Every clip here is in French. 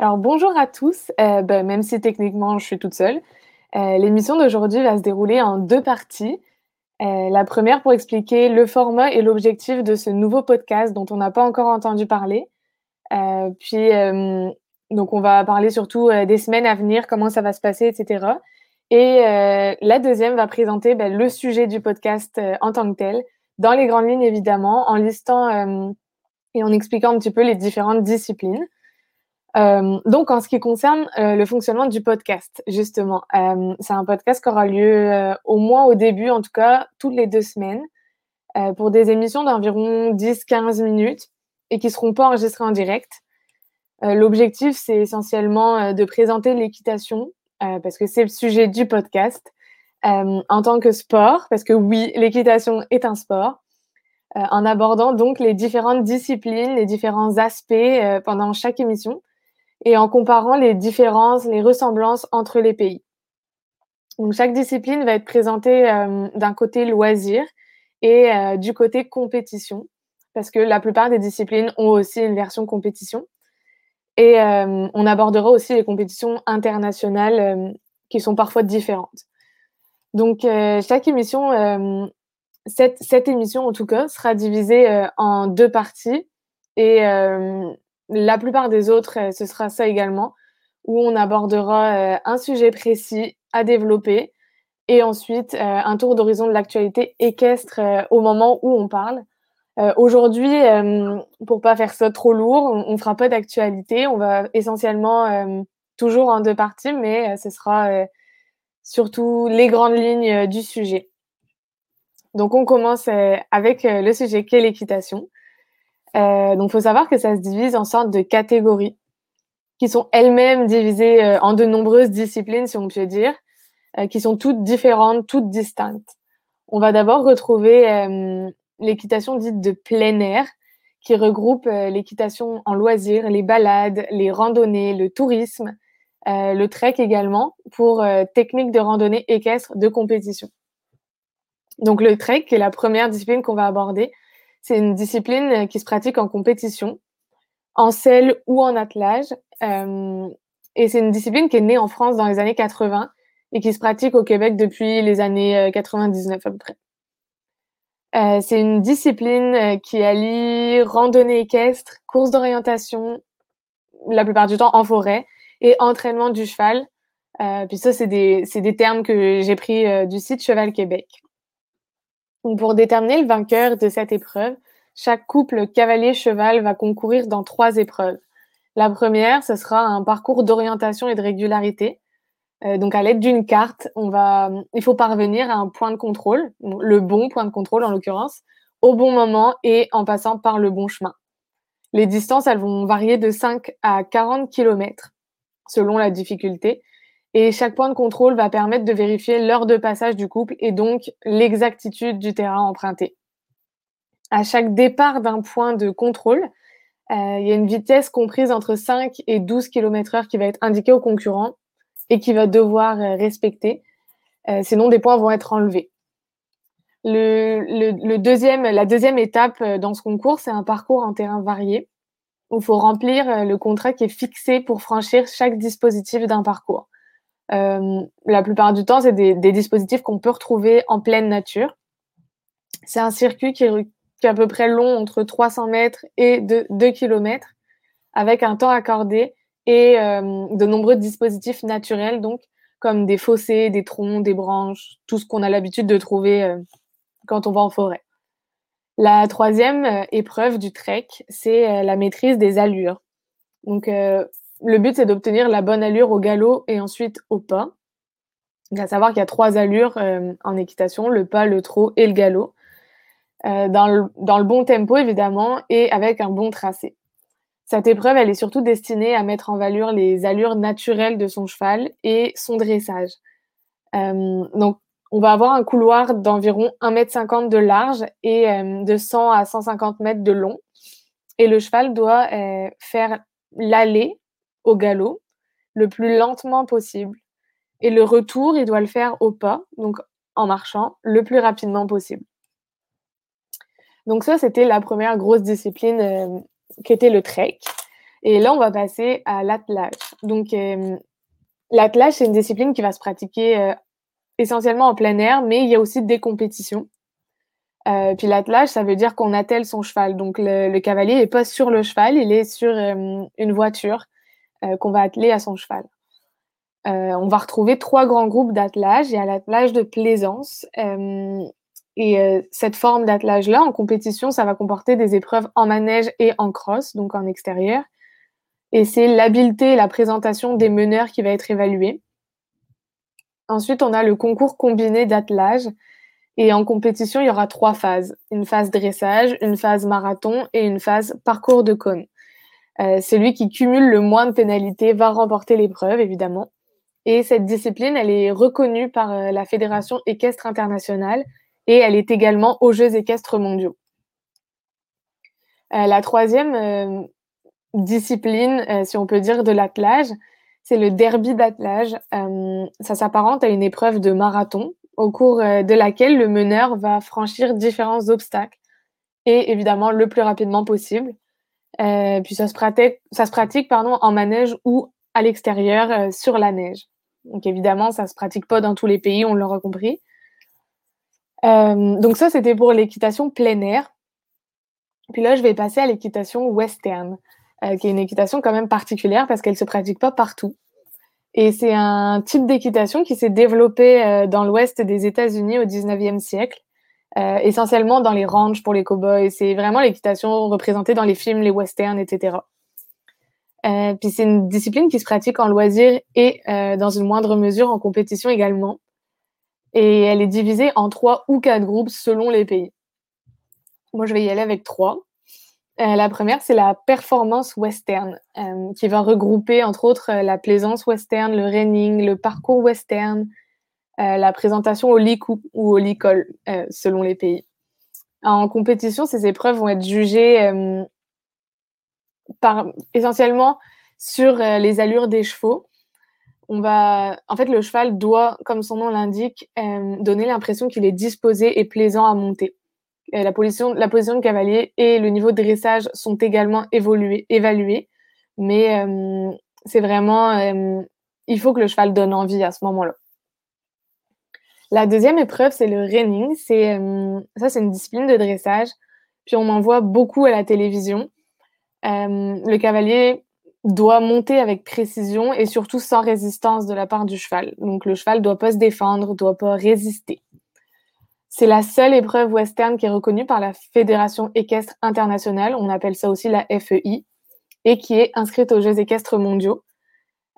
Alors bonjour à tous, euh, ben, même si techniquement je suis toute seule. Euh, l'émission d'aujourd'hui va se dérouler en deux parties. Euh, la première pour expliquer le format et l'objectif de ce nouveau podcast dont on n'a pas encore entendu parler. puis donc on va parler surtout des semaines à venir, comment ça va se passer, etc. Et la deuxième va présenter ben, le sujet du podcast en tant que tel, dans les grandes lignes évidemment, en listant et en expliquant un petit peu les différentes disciplines. Euh, donc, en ce qui concerne euh, le fonctionnement du podcast, justement, euh, c'est un podcast qui aura lieu au moins au début, en tout cas, toutes les deux semaines, pour des émissions d'environ 10-15 minutes et qui ne seront pas enregistrées en direct. L'objectif, c'est essentiellement de présenter l'équitation, parce que c'est le sujet du podcast, en tant que sport, parce que oui, l'équitation est un sport, en abordant donc les différentes disciplines, les différents aspects pendant chaque émission et en comparant les différences, les ressemblances entre les pays. Donc, chaque discipline va être présentée euh, d'un côté loisir et euh, du côté compétition, parce que la plupart des disciplines ont aussi une version compétition. Et euh, on abordera aussi les compétitions internationales qui sont parfois différentes. Donc, chaque émission, cette, cette, émission en tout cas, sera divisée en deux parties. Et la plupart des autres, euh, ce sera ça également, où on abordera euh, un sujet précis à développer et ensuite euh, un tour d'horizon de l'actualité équestre au moment où on parle. Aujourd'hui, pour pas faire ça trop lourd, on, ne fera pas d'actualité. On va essentiellement toujours en deux parties, mais ce sera surtout les grandes lignes du sujet. Donc, on commence avec le sujet qu'est l'équitation. Euh, donc, il faut savoir que ça se divise en sorte de catégories qui sont elles-mêmes divisées euh, en de nombreuses disciplines, si on peut dire, euh, qui sont toutes différentes, toutes distinctes. On va d'abord retrouver l'équitation dite de plein air, qui regroupe l'équitation en loisirs, les balades, les randonnées, le tourisme, le trek également, pour techniques de randonnée équestre de compétition. Donc le trek, est la première discipline qu'on va aborder, c'est une discipline euh, qui se pratique en compétition, en selle ou en attelage. Euh, et c'est une discipline qui est née en France dans les années 80 et qui se pratique au Québec depuis les années 99 euh, à peu près. c'est une discipline qui allie randonnée équestre, course d'orientation, la plupart du temps en forêt, et entraînement du cheval. puis ça, c'est des, des, termes que j'ai pris du site Cheval Québec pour déterminer le vainqueur de cette épreuve, chaque couple cavalier-cheval va concourir dans trois épreuves. La première, ce sera un parcours d'orientation et de régularité. Euh, donc, à l'aide d'une carte, il faut parvenir à un point de contrôle, le bon point de contrôle en l'occurrence, au bon moment et en passant par le bon chemin. Les distances, elles vont varier de 5 à 40 km selon la difficulté et chaque point de contrôle va permettre de vérifier l'heure de passage du couple et donc l'exactitude du terrain emprunté. À chaque départ d'un point de contrôle, euh, il y a une vitesse comprise entre 5 et 12 km heure qui va être indiquée au concurrent et qui va devoir euh, respecter. Euh, sinon, des points vont être enlevés. La deuxième étape dans ce concours, c'est un parcours en terrain varié où il faut remplir le contrat qui est fixé pour franchir chaque dispositif d'un parcours. Euh, la plupart du temps, c'est des, dispositifs qu'on peut retrouver en pleine nature. C'est un circuit qui est, à peu près long entre 300 mètres et 2, km, avec un temps accordé et euh, de nombreux dispositifs naturels, donc comme des fossés, des troncs, des branches, tout ce qu'on a l'habitude de trouver euh, quand on va en forêt. La troisième épreuve du trek, c'est la maîtrise des allures. Donc, le but, c'est d'obtenir la bonne allure au galop et ensuite au pas. Il à savoir qu'il y a trois allures euh, en équitation, le pas, le trot et le galop. Euh, dans, le, bon tempo, évidemment, et avec un bon tracé. Cette épreuve, elle est surtout destinée à mettre en valeur les allures naturelles de son cheval et son dressage. Euh, donc, on va avoir un couloir d'environ 1,50 m de large et de 100 à 150 mètres de long. Et le cheval doit faire l'aller au galop le plus lentement possible. Et le retour, il doit le faire au pas, donc en marchant le plus rapidement possible. Donc ça, c'était la première grosse discipline euh, qui était le trek. Et là, on va passer à l'attelage. Donc, l'attelage, c'est une discipline qui va se pratiquer essentiellement en plein air, mais il y a aussi des compétitions. Euh, puis l'attelage, ça veut dire qu'on attelle son cheval. Donc le, cavalier n'est pas sur le cheval, il est sur euh, une voiture euh, qu'on va atteler à son cheval. on va retrouver trois grands groupes d'attelage. Il y a l'attelage de plaisance. et cette forme d'attelage-là, en compétition, ça va comporter des épreuves en manège et en crosse, donc en extérieur. Et c'est l'habileté et la présentation des meneurs qui va être évaluée. Ensuite, on a le concours combiné d'attelage. Et en compétition, il y aura trois phases. Une phase dressage, une phase marathon et une phase parcours de cône. Euh, celui qui cumule le moins de pénalités va remporter l'épreuve, évidemment. Et cette discipline, elle est reconnue par euh, la Fédération équestre internationale et elle est également aux Jeux équestres mondiaux. Euh, la troisième discipline, si on peut dire, de l'attelage, c'est le derby d'attelage. ça s'apparente à une épreuve de marathon au cours de laquelle le meneur va franchir différents obstacles et évidemment le plus rapidement possible. Euh, puis ça se pratique, ça se pratique pardon, en manège ou à l'extérieur euh, sur la neige. Donc évidemment, ça ne se pratique pas dans tous les pays, on l'aura compris. donc ça, c'était pour l'équitation plein air. Puis là, je vais passer à l'équitation western, qui est une équitation quand même particulière parce qu'elle ne se pratique pas partout. Et c'est un type d'équitation qui s'est développé euh, dans l'ouest des États-Unis au 19e siècle, euh, essentiellement dans les ranchs pour les cow-boys. C'est vraiment l'équitation représentée dans les films, les westerns, etc. Euh, puis c'est une discipline qui se pratique en loisir et dans une moindre mesure en compétition également. Et elle est divisée en trois ou quatre groupes selon les pays. Moi, je vais y aller avec trois. Euh, la première, c'est la performance western, euh, qui va regrouper entre autres euh, la plaisance western, le reining, le parcours western, la présentation au lit ou au lit selon les pays. En compétition, ces épreuves vont être jugées par, essentiellement sur les allures des chevaux. On va, en fait, le cheval doit, comme son nom l'indique, donner l'impression qu'il est disposé et plaisant à monter. Euh, la position, la position de cavalier et le niveau de dressage sont également évolués, évalués. Mais euh, c'est vraiment, euh, il faut que le cheval donne envie à ce moment-là. La deuxième épreuve, c'est le reining. C'est, ça, c'est une discipline de dressage. Puis on en voit beaucoup à la télévision. le cavalier doit monter avec précision et surtout sans résistance de la part du cheval. Donc le cheval ne doit pas se défendre, ne doit pas résister. C'est la seule épreuve western qui est reconnue par la Fédération équestre internationale, on appelle ça aussi la FEI, et qui est inscrite aux Jeux équestres mondiaux.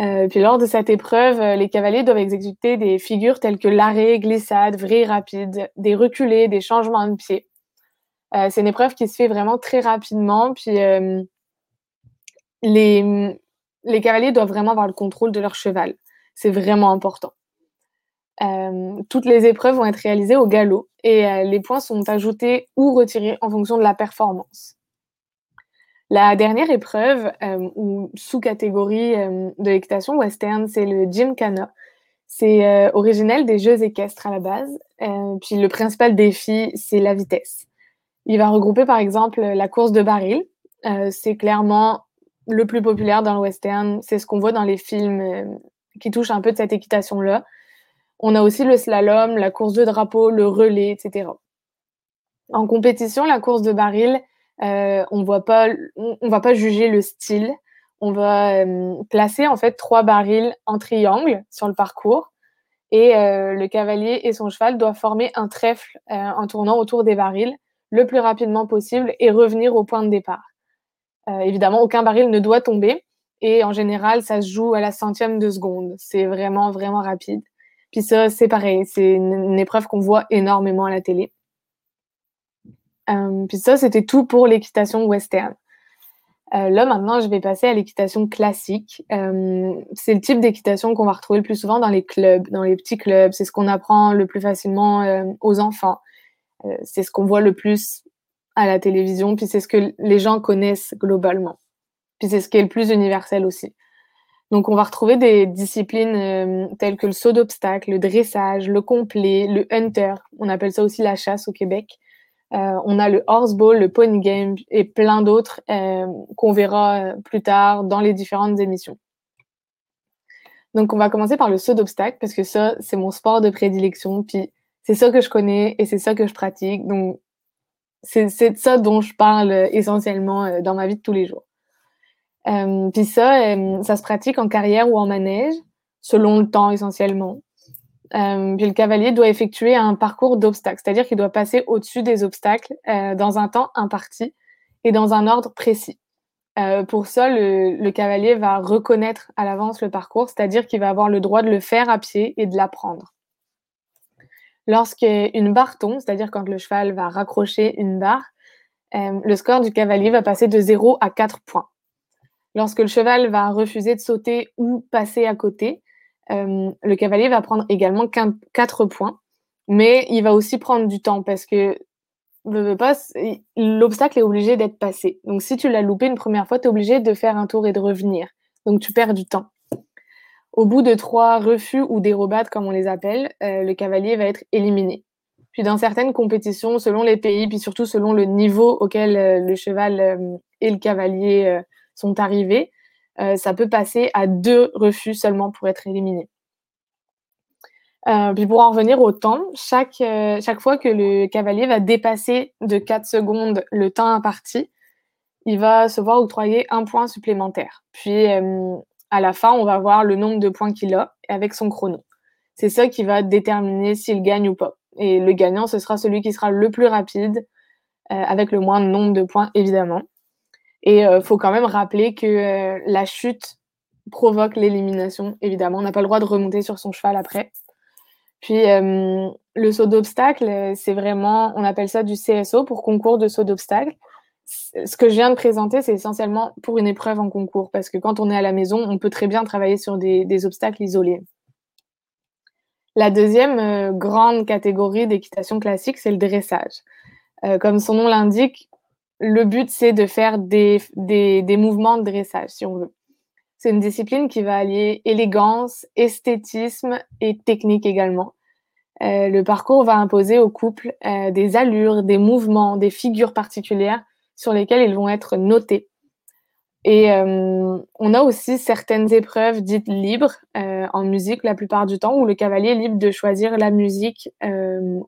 Euh, puis lors de cette épreuve, euh, les cavaliers doivent exécuter des figures telles que l'arrêt, glissade, vrille rapide, des reculés, des changements de pied. Euh, c'est une épreuve qui se fait vraiment très rapidement, puis les, cavaliers doivent vraiment avoir le contrôle de leur cheval. C'est vraiment important. Toutes les épreuves vont être réalisées au galop et les points sont ajoutés ou retirés en fonction de la performance. La dernière épreuve euh, ou sous-catégorie de l'équitation western, c'est le Gymkhana. C'est originel des jeux équestres à la base. puis le principal défi, c'est la vitesse. Il va regrouper par exemple la course de baril. c'est clairement le plus populaire dans le western. C'est ce qu'on voit dans les films qui touchent un peu de cette équitation-là. On a aussi le slalom, la course de drapeau, le relais, etc. En compétition, la course de baril, euh, on voit pas, on, va pas juger le style. On va euh, placer en fait trois barils en triangle sur le parcours et euh, le cavalier et son cheval doivent former un trèfle en tournant autour des barils le plus rapidement possible et revenir au point de départ. évidemment, aucun baril ne doit tomber et en général, ça se joue à la centième de seconde. C'est vraiment, vraiment rapide. Puis ça, c'est pareil, c'est une, épreuve qu'on voit énormément à la télé. Euh, puis ça, c'était tout pour l'équitation western. Euh, là, maintenant, je vais passer à l'équitation classique. Euh, c'est le type d'équitation qu'on va retrouver le plus souvent dans les clubs, dans les petits clubs. C'est ce qu'on apprend le plus facilement aux enfants. c'est ce qu'on voit le plus à la télévision, puis c'est ce que les gens connaissent globalement. Puis c'est ce qui est le plus universel aussi. Donc, on va retrouver des disciplines telles que le saut d'obstacle, le dressage, le complet, le hunter. On appelle ça aussi la chasse au Québec. Euh, on a le horseball, le pony game et plein d'autres euh, qu'on verra plus tard dans les différentes émissions. Donc, on va commencer par le saut d'obstacle parce que ça, c'est mon sport de prédilection. Puis, c'est ça que je connais et c'est ça que je pratique. Donc, c'est ça dont je parle essentiellement dans ma vie de tous les jours. puis ça, ça se pratique en carrière ou en manège, selon le temps essentiellement. Euh, puis le cavalier doit effectuer un parcours d'obstacles, c'est-à-dire qu'il doit passer au-dessus des obstacles euh, dans un temps imparti et dans un ordre précis. Euh, pour ça, le, le, cavalier va reconnaître à l'avance le parcours, c'est-à-dire qu'il va avoir le droit de le faire à pied et de l'apprendre. Lorsqu'une barre tombe, c'est-à-dire quand le cheval va raccrocher une barre, le score du cavalier va passer de 0 à 4 points. Lorsque le cheval va refuser de sauter ou passer à côté, le cavalier va prendre également 4 points, mais il va aussi prendre du temps parce que l'obstacle est obligé d'être passé. Donc si tu l'as loupé une première fois, tu es obligé de faire un tour et de revenir. Donc tu perds du temps. Au bout de trois refus ou dérobades, comme on les appelle, euh, le cavalier va être éliminé. Puis dans certaines compétitions, selon les pays, puis surtout selon le niveau auquel euh, le cheval et le cavalier sont arrivés, euh, ça peut passer à deux refus seulement pour être éliminé. Euh, puis pour en revenir au temps, chaque, euh, chaque fois que le cavalier va dépasser de 4 secondes le temps imparti, il va se voir octroyer un point supplémentaire. Puis à la fin, on va voir le nombre de points qu'il a avec son chrono. C'est ça qui va déterminer s'il gagne ou pas. Et le gagnant, ce sera celui qui sera le plus rapide, avec le moins nombre de points, évidemment. Et il euh, faut quand même rappeler que euh, la chute provoque l'élimination, évidemment. On n'a pas le droit de remonter sur son cheval après. Puis euh, le saut d'obstacle, c'est vraiment, on appelle ça du CSO pour concours de saut d'obstacle. Ce que je viens de présenter, c'est essentiellement pour une épreuve en concours, parce que quand on est à la maison, on peut très bien travailler sur des, obstacles isolés. La deuxième grande catégorie d'équitation classique, c'est le dressage. comme son nom l'indique, le but, c'est de faire des, des, mouvements de dressage, si on veut. C'est une discipline qui va allier élégance, esthétisme et technique également. Euh, le parcours va imposer au couple euh, des allures, des mouvements, des figures particulières sur lesquelles ils vont être notés. Et euh, on a aussi certaines épreuves dites libres en musique la plupart du temps, où le cavalier est libre de choisir la musique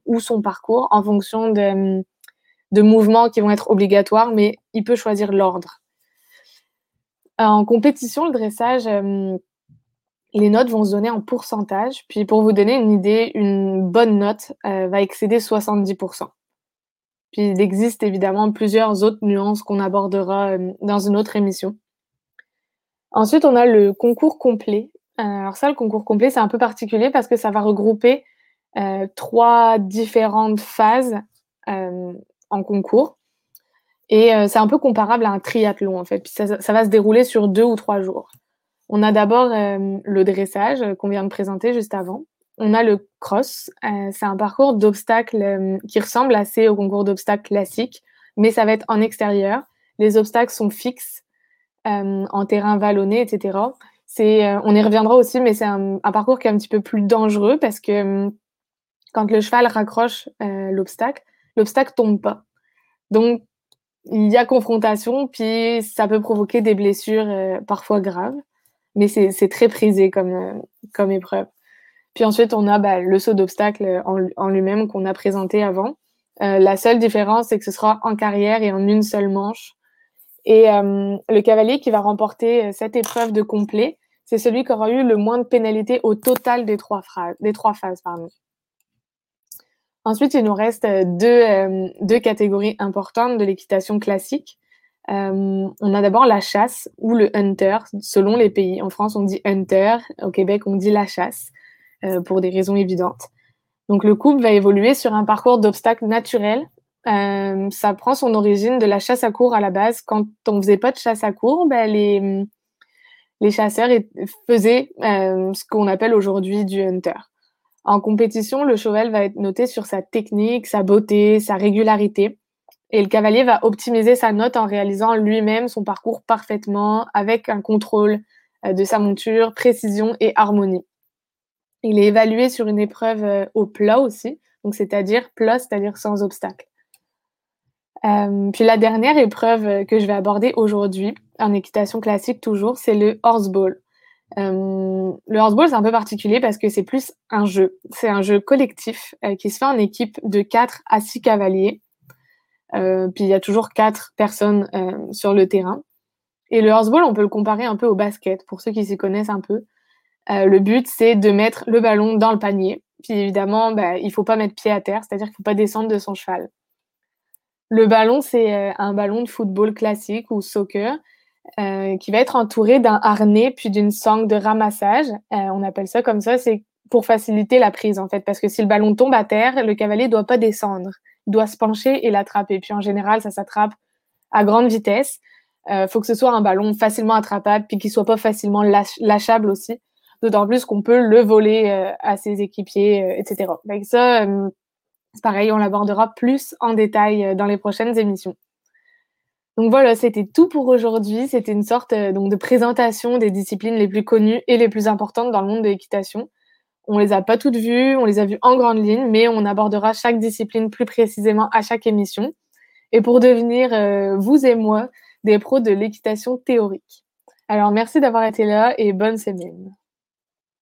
ou son parcours en fonction de, de mouvements qui vont être obligatoires, mais il peut choisir l'ordre. En compétition, le dressage, euh, les notes vont se donner en pourcentage. Puis pour vous donner une idée, une bonne note euh, va excéder 70%. Puis il existe évidemment plusieurs autres nuances qu'on abordera euh, dans une autre émission. Ensuite, on a le concours complet. alors ça, le concours complet, c'est un peu particulier parce que ça va regrouper trois différentes phases en concours. Et euh, c'est un peu comparable à un triathlon, en fait. Puis ça, va se dérouler sur deux ou trois jours. On a d'abord euh, le dressage euh, qu'on vient de présenter juste avant. On a le cross. c'est un parcours d'obstacles qui ressemble assez au concours d'obstacles classique, mais ça va être en extérieur. Les obstacles sont fixes, en terrain vallonné, etc. C'est, on y reviendra aussi, mais c'est un, un, parcours qui est un petit peu plus dangereux parce que quand le cheval raccroche l'obstacle, l'obstacle tombe pas. Donc, il y a confrontation, puis ça peut provoquer des blessures euh, parfois graves, mais c'est très prisé comme, euh, comme épreuve. Puis ensuite, on a bah, le saut d'obstacle en, lui-même qu'on a présenté avant. Euh, la seule différence, c'est que ce sera en carrière et en une seule manche. Et le cavalier qui va remporter cette épreuve de complet, c'est celui qui aura eu le moins de pénalités au total des trois, phases. Ensuite, il nous reste euh, euh, deux, catégories importantes de l'équitation classique. Euh, on a d'abord la chasse ou le hunter, selon les pays. En France, on dit hunter, au Québec, on dit la chasse, pour des raisons évidentes. Donc, le couple va évoluer sur un parcours d'obstacles naturels. ça prend son origine de la chasse à cours à la base. Quand on faisait pas de chasse à cours, ben, les, les chasseurs faisaient ce qu'on appelle aujourd'hui du hunter. En compétition, le cheval va être noté sur sa technique, sa beauté, sa régularité. Et le cavalier va optimiser sa note en réalisant lui-même son parcours parfaitement, avec un contrôle euh, de sa monture, précision et harmonie. Il est évalué sur une épreuve euh, au plat aussi, donc c'est-à-dire plat, c'est-à-dire sans obstacle. Euh, puis la dernière épreuve que je vais aborder aujourd'hui, en équitation classique toujours, c'est le horseball. Euh, le horseball, c'est un peu particulier parce que c'est plus un jeu. C'est un jeu collectif euh, qui se fait en équipe de 4 à 6 cavaliers. Euh, puis il y a toujours 4 personnes sur le terrain. Et le horseball, on peut le comparer un peu au basket, pour ceux qui s'y connaissent un peu. Le but, c'est de mettre le ballon dans le panier. Puis évidemment, bah, il faut pas mettre pied à terre, c'est-à-dire qu'il faut pas descendre de son cheval. Le ballon, c'est un ballon de football classique ou soccer euh, qui va être entouré d'un harnais puis d'une sangle de ramassage. Euh, on appelle ça comme ça, c'est pour faciliter la prise en fait, parce que si le ballon tombe à terre, le cavalier doit pas descendre, il doit se pencher et l'attraper. Puis en général, ça s'attrape à grande vitesse. Euh, faut que ce soit un ballon facilement attrapable puis qu'il soit pas facilement lâch lâchable aussi. D'autant plus qu'on peut le voler euh, à ses équipiers, euh, etc. Avec ça, c'est pareil, on l'abordera plus en détail dans les prochaines émissions. Donc voilà, c'était tout pour aujourd'hui. C'était une sorte euh, donc de présentation des disciplines les plus connues et les plus importantes dans le monde de l'équitation. On les a pas toutes vues, on les a vues en grande ligne, mais on abordera chaque discipline plus précisément à chaque émission. Et pour devenir, euh, vous et moi, des pros de l'équitation théorique. Alors merci d'avoir été là et bonne semaine.